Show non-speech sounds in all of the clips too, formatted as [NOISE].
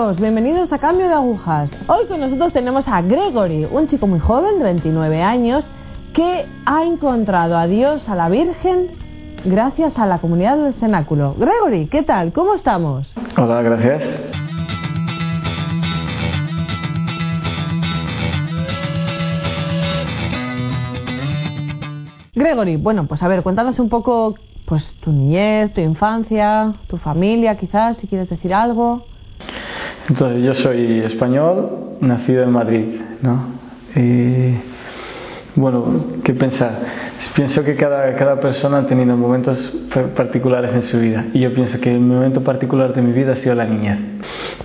Bienvenidos a Cambio de Agujas. Hoy con nosotros tenemos a Gregory, un chico muy joven de 29 años que ha encontrado a Dios, a la Virgen, gracias a la comunidad del cenáculo. Gregory, ¿qué tal? ¿Cómo estamos? Hola, gracias. Gregory, bueno, pues a ver, cuéntanos un poco pues tu niñez, tu infancia, tu familia, quizás, si quieres decir algo. Entonces, yo soy español, nacido en Madrid, ¿no? Y, bueno, ¿qué pensar? Pienso que cada, cada persona ha tenido momentos particulares en su vida. Y yo pienso que el momento particular de mi vida ha sido la niñez.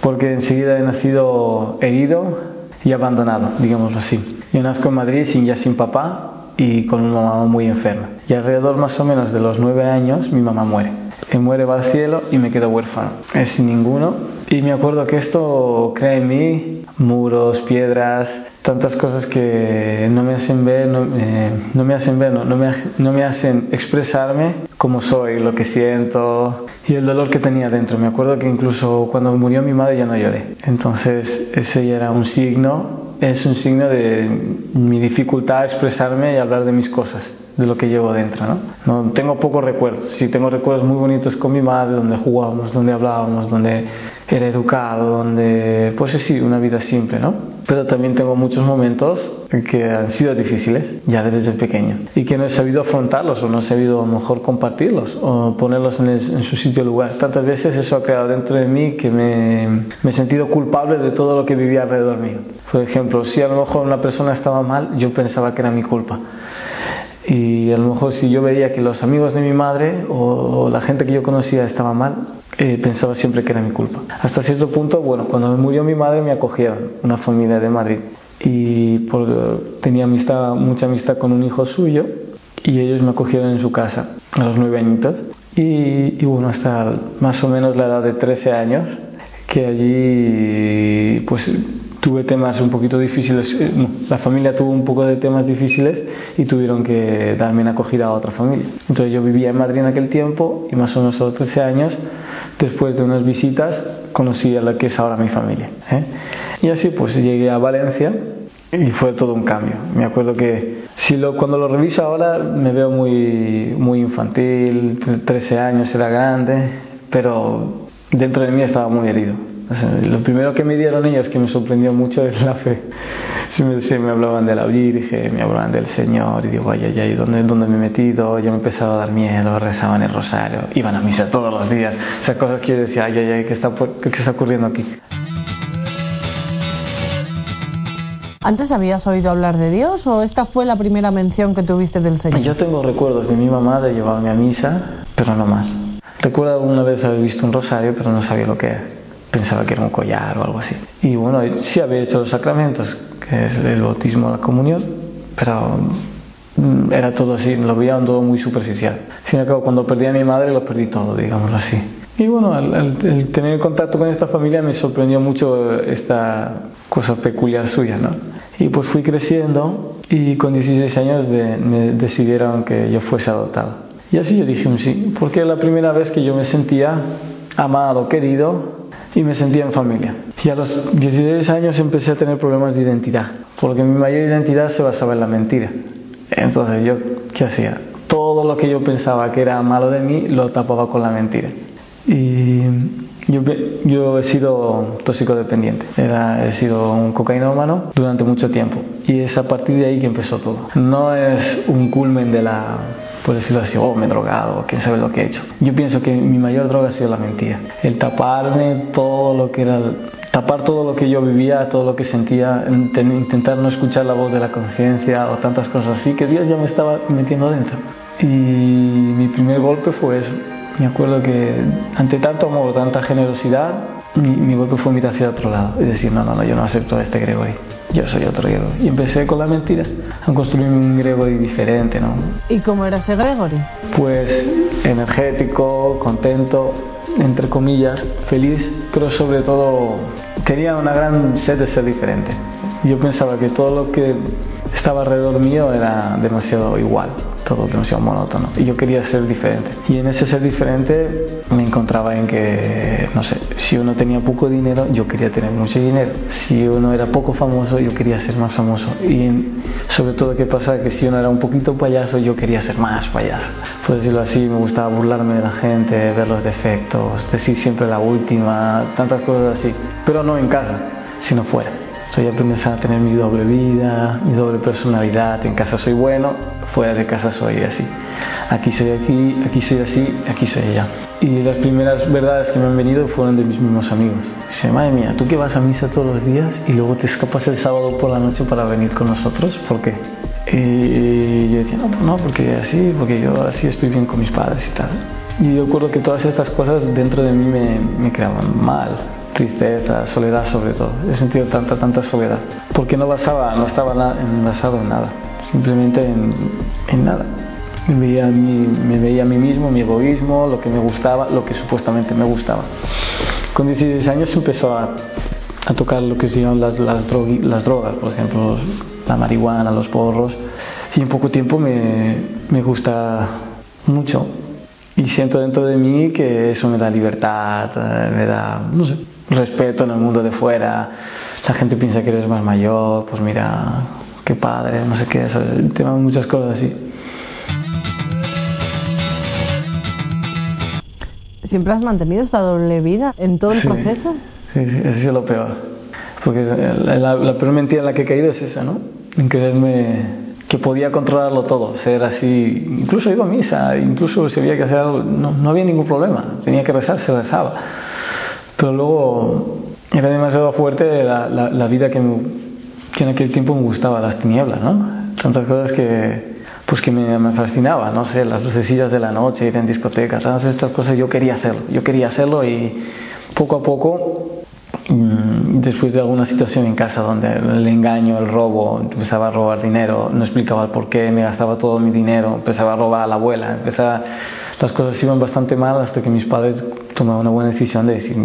Porque enseguida he nacido herido y abandonado, digámoslo así. Yo nazco en Madrid sin, ya sin papá y con una mamá muy enferma. Y alrededor más o menos de los nueve años mi mamá muere. Y muere, va al cielo y me quedo huérfano. Es sin ninguno. Y me acuerdo que esto crea en mí muros, piedras, tantas cosas que no me hacen ver, no, eh, me hacen ver, no me hacen expresarme como soy, lo que siento y el dolor que tenía dentro. Me acuerdo que incluso cuando murió mi madre ya no lloré. Entonces ese ya era un signo es un signo de mi dificultad a expresarme y hablar de mis cosas, de lo que llevo dentro. ¿no? no tengo pocos recuerdos, sí tengo recuerdos muy bonitos con mi madre, donde jugábamos, donde hablábamos, donde era educado, donde, pues sí, una vida simple, ¿no? pero también tengo muchos momentos que han sido difíciles ya desde pequeño y que no he sabido afrontarlos o no he sabido a lo mejor compartirlos o ponerlos en, en su sitio lugar. Tantas veces eso ha quedado dentro de mí que me, me, he sentido culpable de todo lo que vivía alrededor mío. Por ejemplo, si a lo mejor una persona estaba mal, yo pensaba que era mi culpa. Y a lo mejor si yo veía que los amigos de mi madre o, la gente que yo conocía estaba mal, eh, pensaba siempre que era mi culpa. Hasta cierto punto, bueno, cuando murió mi madre me acogieron, una familia de Madrid. Y por, tenía amistad, mucha amistad con un hijo suyo y ellos me acogieron en su casa a los nueve añitos. Y, y bueno, hasta más o menos la edad de 13 años, que allí pues tuve temas un poquito difíciles, eh, la familia tuvo un poco de temas difíciles y tuvieron que darme una acogida a otra familia. Entonces yo vivía en Madrid en aquel tiempo y más o menos a los 13 años, después de unas visitas, conocí a la que es ahora mi familia. ¿eh? Y así pues llegué a Valencia y fue todo un cambio. Me acuerdo que cuando lo reviso ahora me veo muy, muy infantil, 13 años era grande, pero dentro de mí estaba muy herido lo primero que me dieron ellos que me sorprendió mucho es la fe. Se me, se me hablaban de la Virgen, me hablaban del Señor y digo, ay, ay, ay, ¿dónde, ¿dónde me he metido? Yo me empezaba a dar miedo, rezaban el rosario, iban a misa todos los días. Esas cosas que yo decía, ay, ay, ay, ¿qué está, qué está ocurriendo aquí? ¿Antes habías oído hablar de Dios o esta fue la primera mención que tuviste del Señor? Yo tengo recuerdos de mi mamá de llevarme a misa, pero no más. Recuerdo alguna vez haber visto un rosario, pero no sabía lo que era pensaba que era un collar o algo así. Y bueno, sí había hecho los sacramentos, que es el bautismo, la comunión, pero mm, era todo así, lo veía todo muy superficial. Al fin cuando perdí a mi madre, lo perdí todo, digámoslo así. Y bueno, al, tener contacto con esta familia me sorprendió mucho esta cosa peculiar suya, ¿no? Y pues fui creciendo y con 16 años de, me decidieron que yo fuese adoptado. Y así yo dije un sí, porque era la primera vez que yo me sentía amado, querido y me sentía en familia. Y a los 16 años empecé a tener problemas de identidad, porque mi mayor identidad se basaba en la mentira. Entonces yo, ¿qué hacía? Todo lo que yo pensaba que era malo de mí lo tapaba con la mentira. Y yo, yo he sido toxicodependiente, Era, he sido un cocainómano durante mucho tiempo y es a partir de ahí que empezó todo. No es un culmen de la, por decirlo así, oh, me he drogado, quién sabe lo que he hecho. Yo pienso que mi mayor droga ha sido la mentira, el taparme todo lo que era, tapar todo lo que yo vivía, todo lo que sentía, intentar no escuchar la voz de la conciencia o tantas cosas así que Dios ya me estaba metiendo dentro. Y mi primer golpe fue eso me acuerdo que ante tanto amor, tanta generosidad, mi, golpe fue mirar hacia otro lado y decir, no, no, no, yo no acepto a este Gregory, yo soy otro Gregory. Y empecé con la mentira a construir un Gregory diferente, ¿no? ¿Y cómo era ese Gregory? Pues energético, contento, entre comillas, feliz, pero sobre todo tenía una gran sed de ser diferente. Yo pensaba que todo lo que estaba alrededor mío era demasiado igual todo demasiado monótono. Y yo quería ser diferente. Y en ese ser diferente me encontraba en que, no sé, si uno tenía poco dinero, yo quería tener mucho dinero. Si uno era poco famoso, yo quería ser más famoso. Y sobre todo, ¿qué pasa? Que si uno era un poquito payaso, yo quería ser más payaso. Por decirlo así, me gustaba burlarme de la gente, ver los defectos, decir siempre la última, tantas cosas así. Pero no en casa, sino fuera. Soy aprendiz a tener mi doble vida, mi doble personalidad. En casa soy bueno, fuera de casa soy así. Aquí soy aquí, aquí soy así, aquí soy allá. Y las primeras verdades que me han venido fueron de mis mismos amigos. Dice, madre mía, tú que vas a misa todos los días y luego te escapas el sábado por la noche para venir con nosotros, ¿por qué? Y yo decía, no, pues no, porque así, porque yo así estoy bien con mis padres y tal. Y yo recuerdo que todas estas cosas dentro de mí me, me creaban mal, tristeza, soledad sobre todo. He sentido tanta, tanta soledad. Porque no basaba, no estaba basado en nada, simplemente en, nada. Me veía, a mí, me veía a mí mismo, mi egoísmo, lo que me gustaba, lo que supuestamente me gustaba. Con 16 años empezó a, a tocar lo que se llaman las, las, las drogas, por ejemplo, la marihuana, los porros. Y en poco tiempo me, me gusta mucho. Y siento dentro de mí que eso me da libertad, me da, no sé, respeto en el mundo de fuera. La gente piensa que eres más mayor, pues mira, qué padre, no sé qué, eso, tema muchas cosas así. ¿Siempre has mantenido esta doble vida en todo el Sí. proceso? Sí, sí, eso es lo peor. Porque la, la- la peor mentira en la que he caído es esa, ¿no? En creerme que podía controlarlo todo, ser así. Incluso iba a misa, incluso si había que hacer algo, no, no había ningún problema. Tenía que rezar, se rezaba. Pero luego era demasiado fuerte la, la, la vida que, me- en aquel tiempo me gustaba, las tinieblas, ¿no? Tantas cosas que, pues que me, me fascinaba, no sé, las lucecillas de la noche, ir en discotecas, todas estas cosas yo quería hacerlo, yo quería hacerlo y poco a poco Mm, después de alguna situación en casa donde el engaño, el robo, empezaba a robar dinero, no explicaba el por qué, me gastaba todo mi dinero, empezaba a robar a la abuela, empezaba, las cosas iban bastante mal hasta que mis padres tomaron una buena decisión de decir,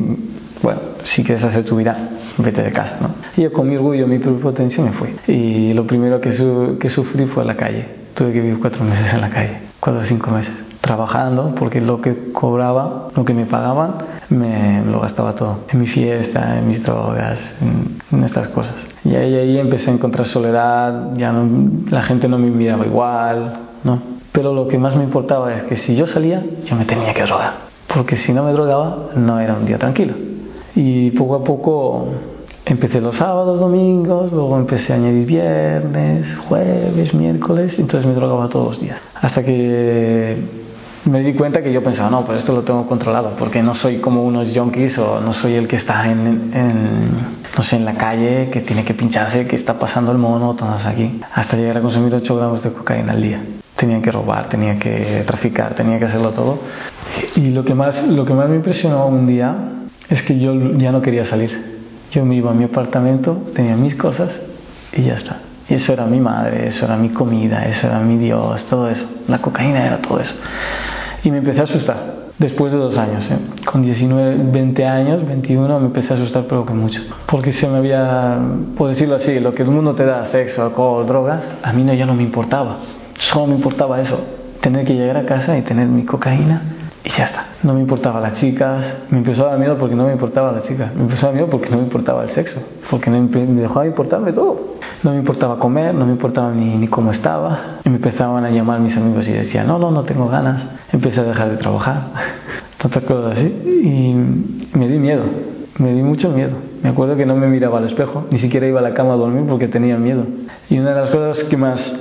bueno, si quieres hacer tu vida, vete de casa, ¿no? Y yo con mi orgullo, mi prepotencia me fui. Y lo primero que, su- que sufrí fue la calle. Tuve que vivir cuatro [LAUGHS] meses en la calle, cuatro o cinco meses, trabajando, porque lo que cobraba, lo que me pagaban, me lo gastaba todo. En mi fiesta, en mis drogas, en, en estas cosas. Y ahí, ahí empecé a encontrar soledad, ya no, la gente no me miraba igual, ¿no? Pero lo que más me importaba es que si yo salía, yo me tenía que drogar. Porque si no me drogaba, no era un día tranquilo. Y poco a poco empecé los sábados, domingos, luego empecé a añadir viernes, jueves, miércoles, entonces me drogaba todos los días. Hasta que me di cuenta que yo pensaba, no, pues esto lo tengo controlado, porque no soy como unos junkies o no soy el que está en, en, no sé, en la calle, que tiene que pincharse, que está pasando el mono, todas aquí, hasta llegar a consumir 8 gramos de cocaína al día. Tenía que robar, tenía que traficar, tenía que hacerlo todo. Y lo que más, lo que más me impresionó un día es que yo ya no quería salir. Yo me iba a mi apartamento, tenía mis cosas y ya está. Y eso era mi madre, eso era mi comida, eso era mi Dios, todo eso. La cocaína era todo eso. Y me empecé a asustar. Después de dos años, ¿eh? con 19, 20 años, 21, me empecé a asustar, pero que mucho. Porque se me había, por decirlo así, lo que el mundo te da, sexo, alcohol, drogas, a mí no, ya no me importaba. Solo me importaba eso, tener que llegar a casa y tener mi cocaína y ya está. No me importaba las chicas, me empezó a dar miedo porque no me importaba la chica, me empezó a dar miedo porque no me importaba el sexo, porque no me dejaba de importarme todo. No me importaba comer, no me importaba ni, ni cómo estaba. Y me empezaban a llamar mis amigos y decían, no, no, no tengo ganas. Empecé a dejar de trabajar, [LAUGHS] tantas cosas así. Y me di miedo, me di mucho miedo. Me acuerdo que no me miraba al espejo, ni siquiera iba a la cama a dormir porque tenía miedo. Y una de las cosas que más,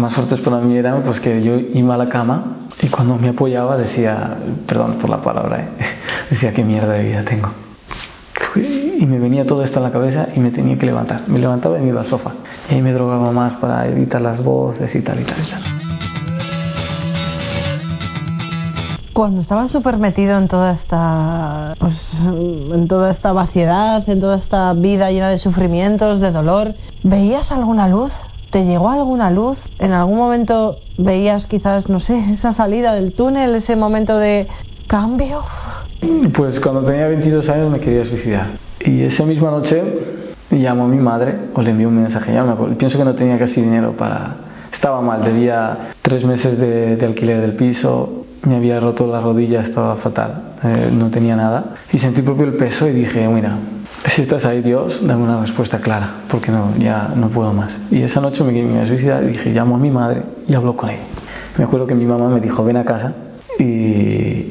más fuertes para mí era pues que yo iba a la cama y cuando me apoyaba decía, perdón por la palabra, ¿eh? [LAUGHS] decía qué mierda de vida tengo. Y me venía todo esto a la cabeza y me tenía que levantar. Me levantaba y me iba al sofá. Y ahí me drogaba más para evitar las voces y tal y tal y tal. Cuando estabas súper metido en toda esta pues, en toda esta vaciedad, en toda esta vida llena de sufrimientos, de dolor, ¿veías alguna luz? ¿Te llegó alguna luz? ¿En algún momento veías quizás, no sé, [LAUGHS] esa salida del túnel, ese momento de cambio? Pues cuando tenía 22 años me quería suicidar. Y esa misma noche llamo a mi madre o le envío un mensaje. Ya me. Pienso que no tenía casi dinero para... Estaba mal, debía tres meses de, alquiler del piso, me había roto la rodilla, estaba fatal, eh, no tenía nada. Y sentí propio el peso y dije, mira, si estás ahí Dios, dame una respuesta clara, porque no, ya no puedo más. Y esa noche me iba a suicidar y dije, llamo a mi madre y hablo con ella. Me acuerdo que mi mamá me dijo, ven a casa y,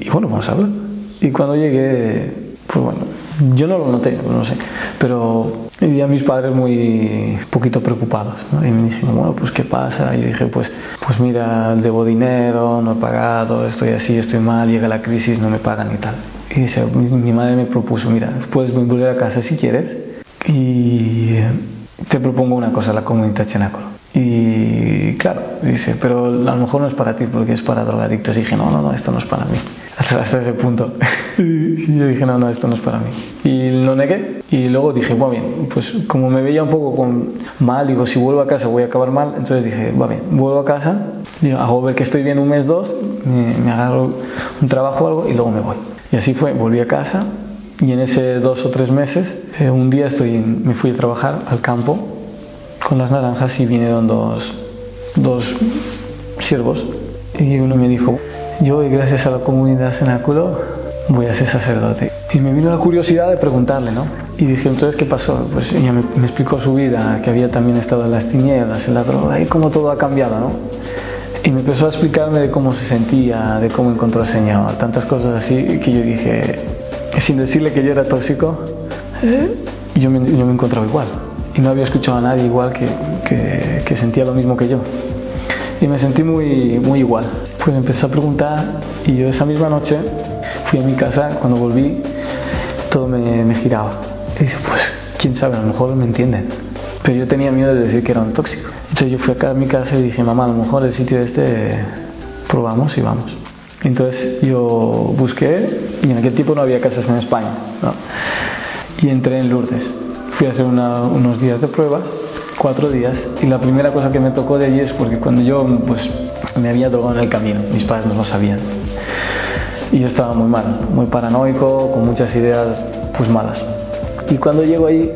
y bueno, vamos a hablar. Y cuando llegué, pues bueno, yo no lo noté, no sé, pero vi a mis padres muy poquito preocupados ¿no? y me dijeron, bueno, pues ¿qué pasa? Y yo dije, pues, pues mira, debo dinero, no he pagado, estoy así, estoy mal, llega la crisis, no me pagan y tal. Y dice, mi madre me propuso, mira, puedes volver a casa si quieres y te propongo una cosa, la comunidad Chenácolo. Y claro, dice, pero a lo mejor no es para ti porque es para drogadictos. Y dije, no, no, no, esto no es para mí. [LAUGHS] Hasta, ese punto. [LAUGHS] y yo dije, no, no, esto no es para mí. Y lo negué. Y luego dije, bueno, bien, pues como me veía un poco con mal, digo, si vuelvo a casa voy a acabar mal. Entonces dije, va bien, vuelvo a casa, digo, hago ver que estoy bien un mes, dos, me, agarro un trabajo o algo y luego me voy. Y así fue, volví a casa. Y en ese dos o tres meses, eh, un día estoy me fui a trabajar al campo con las naranjas y vinieron dos, dos siervos y uno me dijo, yo gracias a la comunidad cenáculo voy a ser sacerdote. Y me vino la curiosidad de preguntarle, ¿no? Y dije, entonces, ¿qué pasó? Pues ella me, explicó su vida, que había también estado en las tinieblas, en la droga, y cómo todo ha cambiado, ¿no? Y me empezó a explicarme de cómo se sentía, de cómo encontró al Señor, tantas cosas así, que yo dije, sin decirle que yo era tóxico, yo, me, yo me encontraba igual y no había escuchado a nadie igual que, que, sentía lo mismo que yo. Y me sentí muy, muy igual. Pues empecé a preguntar y yo esa misma noche fui a mi casa, cuando volví todo me, me giraba. Y dije, pues quién sabe, a lo mejor me entienden. Pero yo tenía miedo de decir que era un tóxico. Entonces yo fui acá a mi casa y dije, mamá, a lo mejor el sitio este probamos y vamos. Entonces yo busqué y en aquel tiempo no había casas en España. ¿no? Y entré en Lourdes fui a hacer unos días de pruebas, cuatro días, y la primera cosa que me tocó de allí es porque cuando yo pues, me había drogado en el camino, mis padres no lo sabían. Y yo estaba muy mal, muy paranoico, con muchas ideas pues malas. Y cuando llego ahí,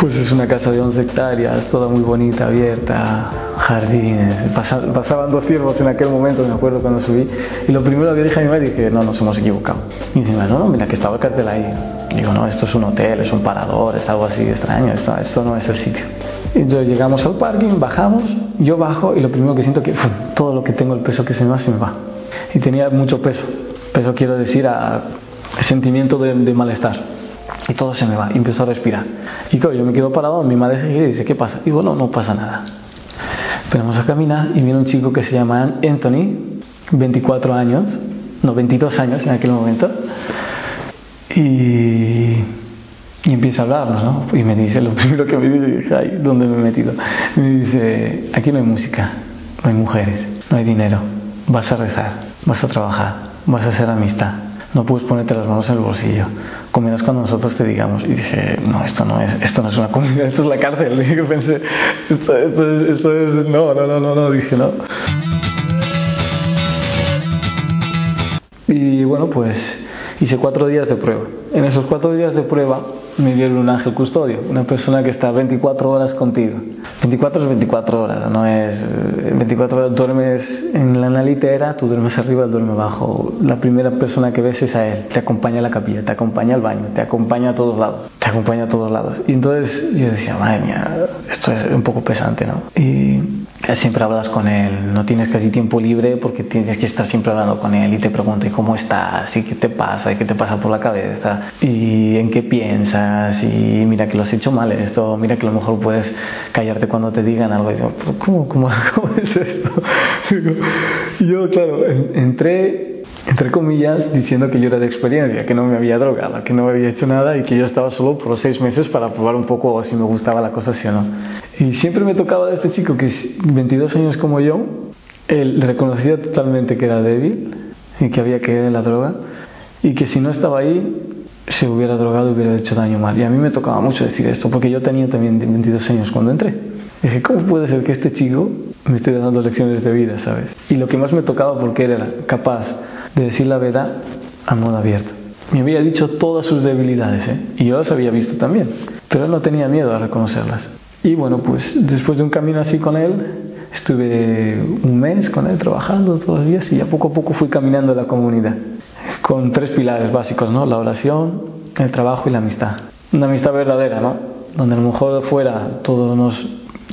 pues es una casa de 11 hectáreas, toda muy bonita, abierta, jardines. pasaban dos ciervos en aquel momento, me acuerdo cuando subí. Y lo primero que dije a mi madre, dije, no, nos hemos equivocado. Y dice, no, no, mira que estaba el cartel ahí. Digo, no, esto es un hotel, es un parador, es algo así extraño, esto, esto no es el sitio. Y entonces llegamos al parking, bajamos, yo bajo y lo primero que siento que todo lo que tengo, el peso que se me va, se me va. Y tenía mucho peso. Peso quiero decir a sentimiento de, de malestar y todo se me va, y empezó a respirar. Y claro, yo me quedo parado, mi madre se gira y dice, ¿qué pasa? Digo, no, no pasa nada. Empezamos a caminar y viene un chico que se llama Anthony, 24 años, no, 22 años en aquel momento, y, y empieza a hablarnos, ¿no? Y me dice, lo [LAUGHS] primero que me dice, ay, ¿dónde me he metido? Me dice, aquí no hay música, no hay mujeres, no hay dinero, vas a rezar, vas a trabajar, vas a hacer amistad, no puedes ponerte las manos en el bolsillo, comerás cuando nosotros te digamos. Y dije, no, esto no es, esto no es una comunidad, [LAUGHS] esto es la cárcel. Y pensé, esto, esto, esto es, no, no, no, no, no, dije, no. Y bueno, pues hice cuatro días de prueba. En esos cuatro días de prueba me dieron un ángel custodio, una persona que está 24 horas contigo. 24 es 24 horas, no es 24 horas duermes en la litera, tú duermes arriba, él duerme abajo. La primera persona que ves es a él, te acompaña a la capilla, te acompaña al baño, te acompaña a todos lados, te acompaña a todos lados. Y entonces yo decía, madre mía, esto es un poco pesante, ¿no? Y siempre hablas con él, no tienes casi tiempo libre porque tienes que estar siempre hablando con él y te pregunta ¿y cómo estás? ¿y qué te pasa? ¿y qué te pasa por la cabeza? ¿y en qué piensas? y mira que lo has hecho mal esto, mira que a lo mejor puedes callarte cuando te digan algo y ¿cómo, cómo, [LAUGHS] cómo es esto? [LAUGHS] yo claro, entré entre comillas, diciendo que yo era de experiencia, que no me había drogado, que no me había hecho nada y que yo estaba solo por seis meses para probar un poco si me gustaba la cosa, sí o no. Y siempre me tocaba de este chico que es 22 años como yo, él reconocía totalmente que era débil y que había caído en la droga y que si no estaba ahí se hubiera drogado y hubiera hecho daño mal. Y a mí me tocaba mucho decir esto porque yo tenía también 22 años cuando entré. dije, ¿cómo puede ser que este chico me esté dando lecciones de vida, sabes? Y lo que más me tocaba porque era capaz de decir la verdad a modo abierto. Me había dicho todas sus debilidades ¿eh? y yo las había visto también, pero él no tenía miedo a reconocerlas. Y bueno, pues después de un camino así con él, Estuve un mes con él trabajando todos los días y ya poco a poco fui caminando la comunidad con tres pilares básicos, ¿no? La oración, el trabajo y la amistad. Una amistad verdadera, ¿no? Donde a lo mejor fuera todos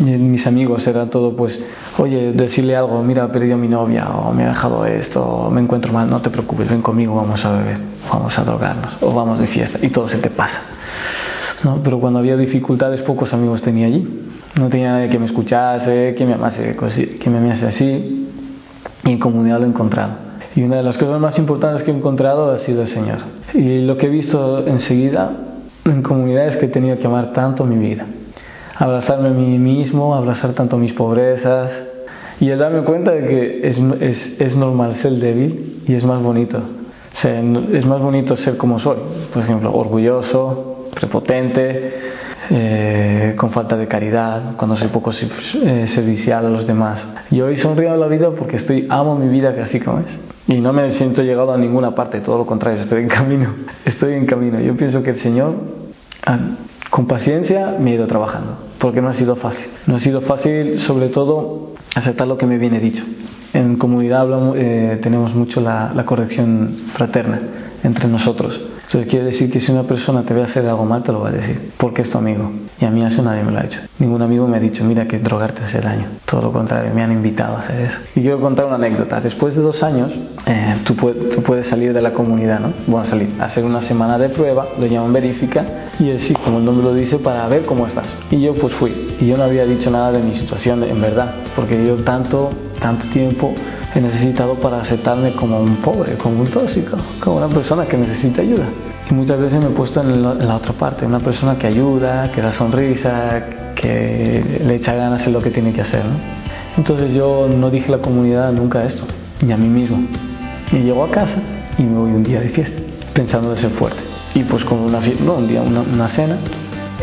mis amigos era todo pues, oye, decirle algo, mira, he perdido a mi novia, o me ha dejado esto, o me encuentro mal, no te preocupes, ven conmigo, vamos a beber, vamos a drogarnos, o vamos de fiesta, y todo se te pasa. ¿no? Pero cuando había dificultades, pocos amigos tenía allí. No tenía nadie que me escuchase, que me amase, que me amase así, y en comunidad lo he encontrado. Y una de las cosas más importantes que he encontrado ha sido el Señor. Y lo que he visto enseguida en comunidad es que he tenido que amar tanto mi vida abrazarme a mí mismo, abrazar tanto mis pobrezas y el darme cuenta de que es, es, es normal ser débil y es más bonito. Es más bonito ser como soy, por ejemplo, orgulloso, prepotente, eh, con falta de caridad, cuando soy poco eh, servicial a los demás. Y hoy sonrío a la vida porque estoy, amo mi vida así como es. Y no me siento llegado a ninguna parte, todo lo contrario, estoy en camino. [LAUGHS] Estoy en camino. Yo pienso que el Señor ah, con paciencia me he ido trabajando, porque no ha sido fácil. No ha sido fácil, sobre todo, aceptar lo que me viene dicho. En comunidad hablamos, eh, tenemos mucho la, la corrección fraterna entre nosotros. Entonces quiere decir que si una persona te ve hacer algo mal, te lo va a decir, porque es tu amigo. Y a mí eso nadie me lo ha hecho. Ningún amigo me ha dicho, mira que drogarte hace daño. Todo lo contrario, me han invitado a hacer eso. Y quiero contar una anécdota. Después de dos años, eh, tú, tú, puedes salir de la comunidad, ¿no? Bueno, salir, hacer una semana de prueba, lo llaman verifica, y es sí, como el nombre lo dice, para ver cómo estás. Y yo pues fui. Y yo no había dicho nada de mi situación en verdad, porque yo tanto, tanto tiempo he necesitado para aceptarme como un pobre, como un tóxico, como una persona que necesita ayuda. Y muchas veces me he puesto en la, otra parte, una persona que ayuda, que da sonrisa, que le echa ganas en lo que tiene que hacer. ¿no? Entonces yo no dije a la comunidad nunca esto, ni a mí mismo. Y llego a casa y me voy un día de fiesta, pensando de ser fuerte. Y pues como una no, un día, una, una cena,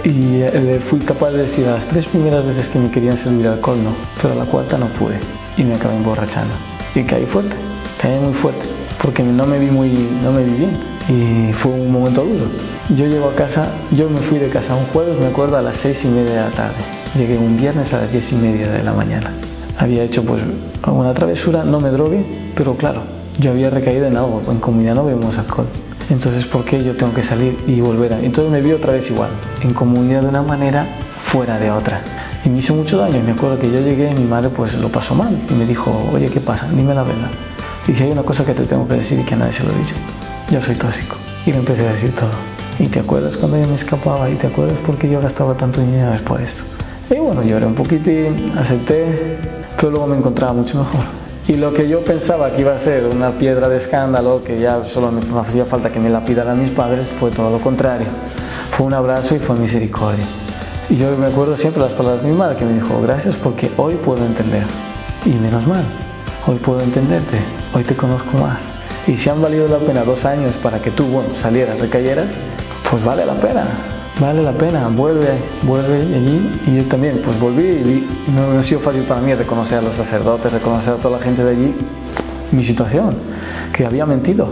y le fui capaz de decir a las tres primeras veces que me querían servir alcohol no, pero a la cuarta no pude y me acabé emborrachando y caí fuerte, caí muy fuerte, porque no me vi muy, no me vi bien y fue un momento duro. Yo llego a casa, yo me fui de casa un jueves, me acuerdo, a las seis y media de la tarde. Llegué un viernes a las diez y media de la mañana. Había hecho pues alguna travesura, no me drogué, pero claro, yo había recaído en algo, en comunidad no bebemos alcohol. Entonces, ¿por qué yo tengo que salir y volver a...? Entonces me vi otra vez igual, en comunidad de una manera, fuera de otra. Y me hizo mucho daño. Me acuerdo que yo llegué y mi madre pues lo pasó mal. Y me dijo, oye, ¿qué pasa? Dime la verdad. Y dije, hay una cosa que te tengo que decir y que a nadie se lo he dicho. Yo soy tóxico. Y le empecé a decir todo. ¿Y te acuerdas cuando yo me escapaba? ¿Y te acuerdas por qué yo gastaba tanto dinero por esto? Y bueno, lloré un poquitín, acepté, pero luego me encontraba mucho mejor. Y lo que yo pensaba que iba a ser una piedra de escándalo, que ya solo me hacía falta que me la pidaran mis padres, fue todo lo contrario. Fue un abrazo y fue misericordia. Y yo me acuerdo siempre las palabras de mi madre que me dijo, gracias porque hoy puedo entender. Y menos mal, hoy puedo entenderte, hoy te conozco más. Y si han valido la pena dos años para que tú, bueno, salieras, recayeras, pues vale la pena, vale la pena, vuelve, vuelve allí. Y yo también, pues volví y no, ha sido fácil para mí reconocer a los sacerdotes, reconocer a toda la gente de allí mi situación, que había mentido,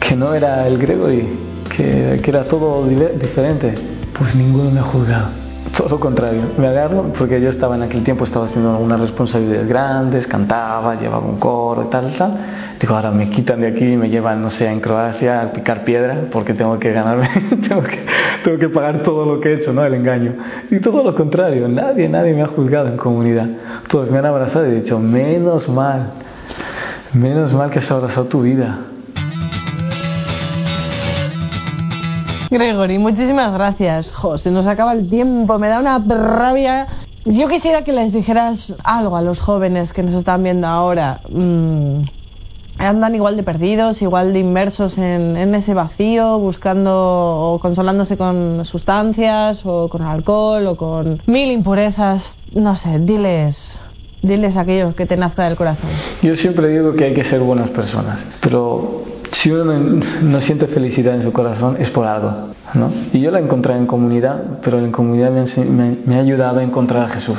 que no era el griego y que, que era todo diferente. Pues ninguno me ha juzgado todo lo contrario, me agarro porque yo estaba en aquel tiempo, estaba haciendo algunas responsabilidades grandes, cantaba, llevaba un coro y tal, tal. Digo, ahora me quitan de aquí y me llevan, no sé, en Croacia a picar piedra porque tengo que ganarme, [LAUGHS] tengo, que, tengo que pagar todo lo que he hecho, ¿no? El engaño. Y todo lo contrario, nadie, nadie me ha juzgado en comunidad. Todos me han abrazado y he dicho, menos mal, menos mal que has abrazado tu vida [LAUGHS] Gregory, muchísimas gracias. Jo, se nos acaba el tiempo, me da una rabia. Yo quisiera que les dijeras algo a los jóvenes que nos están viendo ahora. Mm, andan igual de perdidos, igual de inmersos en, ese vacío, buscando o consolándose con sustancias o con alcohol o con mil impurezas. No sé, diles, diles aquello que te nazca del corazón. Yo siempre digo que hay que ser buenas personas, pero si uno no siente felicidad en su corazón es por algo. ¿no? Y yo la encontré en comunidad, pero en comunidad me, ha ayudado a encontrar a Jesús,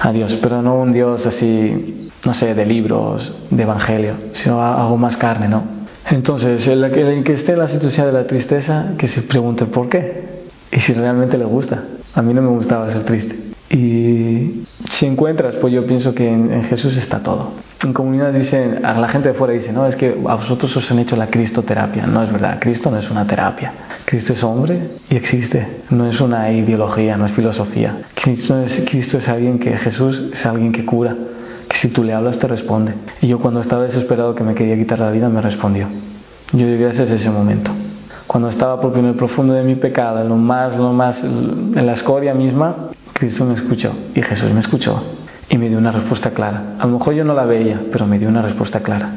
a Dios, pero no un Dios así, no sé, de libros, de evangelio, sino algo más carne, ¿no? Entonces, el, que esté en la situación de la tristeza, que se pregunte por qué y si realmente le gusta. A mí no me gustaba ser triste. Y si encuentras, pues yo pienso que en, Jesús está todo. En comunidad dicen, a la gente de fuera dice, no, es que a vosotros os han hecho la cristoterapia. No es verdad, Cristo no es una terapia. Cristo es hombre y existe. No es una ideología, no es filosofía. Cristo es, Cristo es alguien que, Jesús es alguien que cura, que si tú le hablas te responde. Y yo cuando estaba desesperado que me quería quitar la vida, me respondió. Yo viví desde ese momento cuando estaba propio en el profundo de mi pecado, en lo más, lo más, en la escoria misma, Cristo me escuchó y Jesús me escuchó y me dio una respuesta clara. A lo mejor yo no la veía, pero me dio una respuesta clara.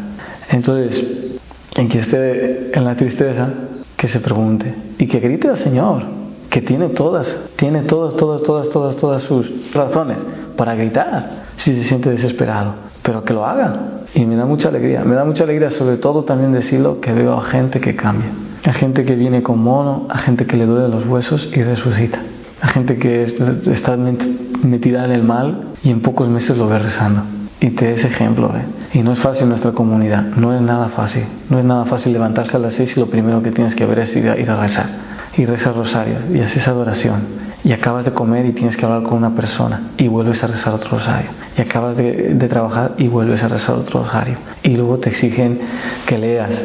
Entonces, en que esté en la tristeza, que se pregunte y que grite al Señor, que tiene todas, tiene todas, todas, todas, todas, todas sus razones para gritar si se siente desesperado, pero que lo haga. Y me da mucha alegría, me da mucha alegría sobre todo también decirlo que veo a gente que cambia a gente que viene con mono, a gente que le duele los huesos y resucita, a gente que está metida en el mal y en pocos meses lo ve rezando. Y te es ejemplo, ¿eh? Y no es fácil nuestra comunidad, no es nada fácil. No es nada fácil levantarse a las seis y lo primero que tienes que ver es ir a, ir a rezar. Y rezar rosario y haces adoración y acabas de comer y tienes que hablar con una persona y vuelves a rezar otro rosario y acabas de, de, trabajar y vuelves a rezar otro rosario y luego te exigen que leas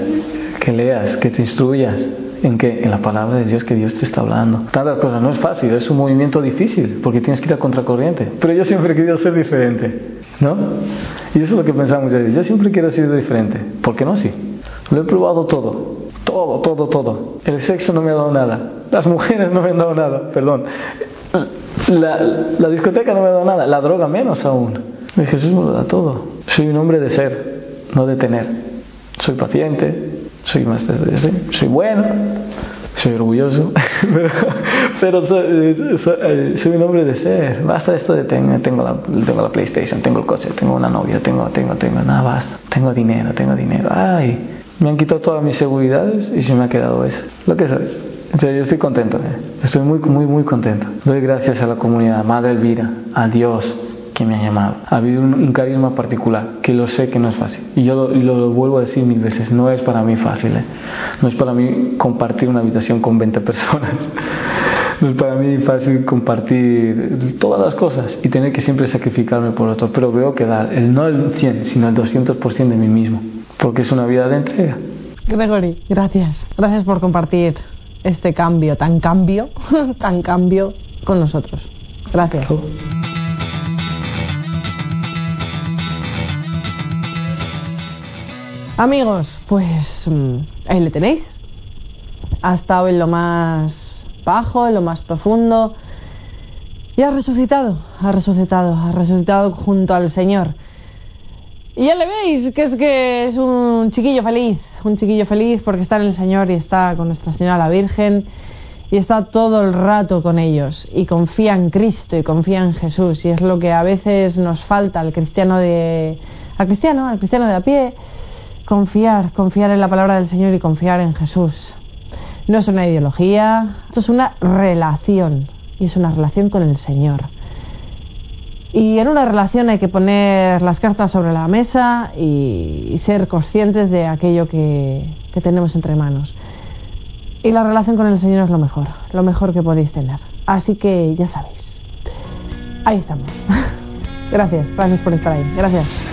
que leas, que te instruyas. ¿En qué? En la palabra de Dios que Dios te está hablando. Tantas cosas, no es fácil, es un movimiento difícil, porque tienes que ir a contracorriente. Pero yo siempre he querido ser diferente, ¿no? Y eso es lo que pensamos Yo siempre quiero ser diferente. ¿Por qué no así? Lo he probado todo, todo, todo, todo. El sexo no me ha dado nada. Las mujeres no me han dado nada, perdón. La, la discoteca no me ha dado nada. La droga menos aún. Jesús me lo da todo. Soy un hombre de ser, no de tener. Soy paciente, soy más soy bueno, soy orgulloso, [LAUGHS] pero, soy, un hombre de ser. Basta esto de tengo, tengo, la, tengo la PlayStation, tengo el coche, tengo una novia, tengo, tengo, tengo, nada, basta. Tengo dinero, tengo dinero. Ay, me han quitado todas mis seguridades y se me ha quedado eso. Lo que sabes. Entonces yo estoy contento, ¿eh? estoy muy, muy, muy contento. Doy gracias a la comunidad, Madre Elvira, a Dios, que me ha llamado. Ha habido un, carisma particular, que lo sé que no es fácil. Y yo lo, lo, vuelvo a decir mil veces, no es para mí fácil. ¿eh? No es para mí compartir una habitación con 20 personas. [LAUGHS] No es para mí fácil compartir todas las cosas y tener que siempre sacrificarme por otro. Pero veo que dar, el, no el 100, sino el 200% de mí mismo. Porque es una vida de entrega. Gregory, gracias. Gracias por compartir este cambio, tan cambio, [LAUGHS] tan cambio con nosotros. Gracias. Amigos, pues mm, ahí le tenéis. Ha estado en lo más bajo, en lo más profundo. Y ha resucitado, ha resucitado, ha resucitado junto al Señor. Y ya le veis que es que es un chiquillo feliz, un chiquillo feliz porque está en el Señor y está con Nuestra Señora la Virgen y está todo el rato con ellos y confía en Cristo y confía en Jesús y es lo que a veces nos falta al cristiano de al cristiano, al cristiano de a pie confiar, confiar en la palabra del Señor y confiar en Jesús. No es una ideología, esto es una relación y es una relación con el Señor. Y en una relación hay que poner las cartas sobre la mesa y, ser conscientes de aquello que, que tenemos entre manos. Y la relación con el Señor es lo mejor, lo mejor que podéis tener. Así que ya sabéis. Ahí estamos. [LAUGHS] Gracias, gracias por estar ahí. Gracias.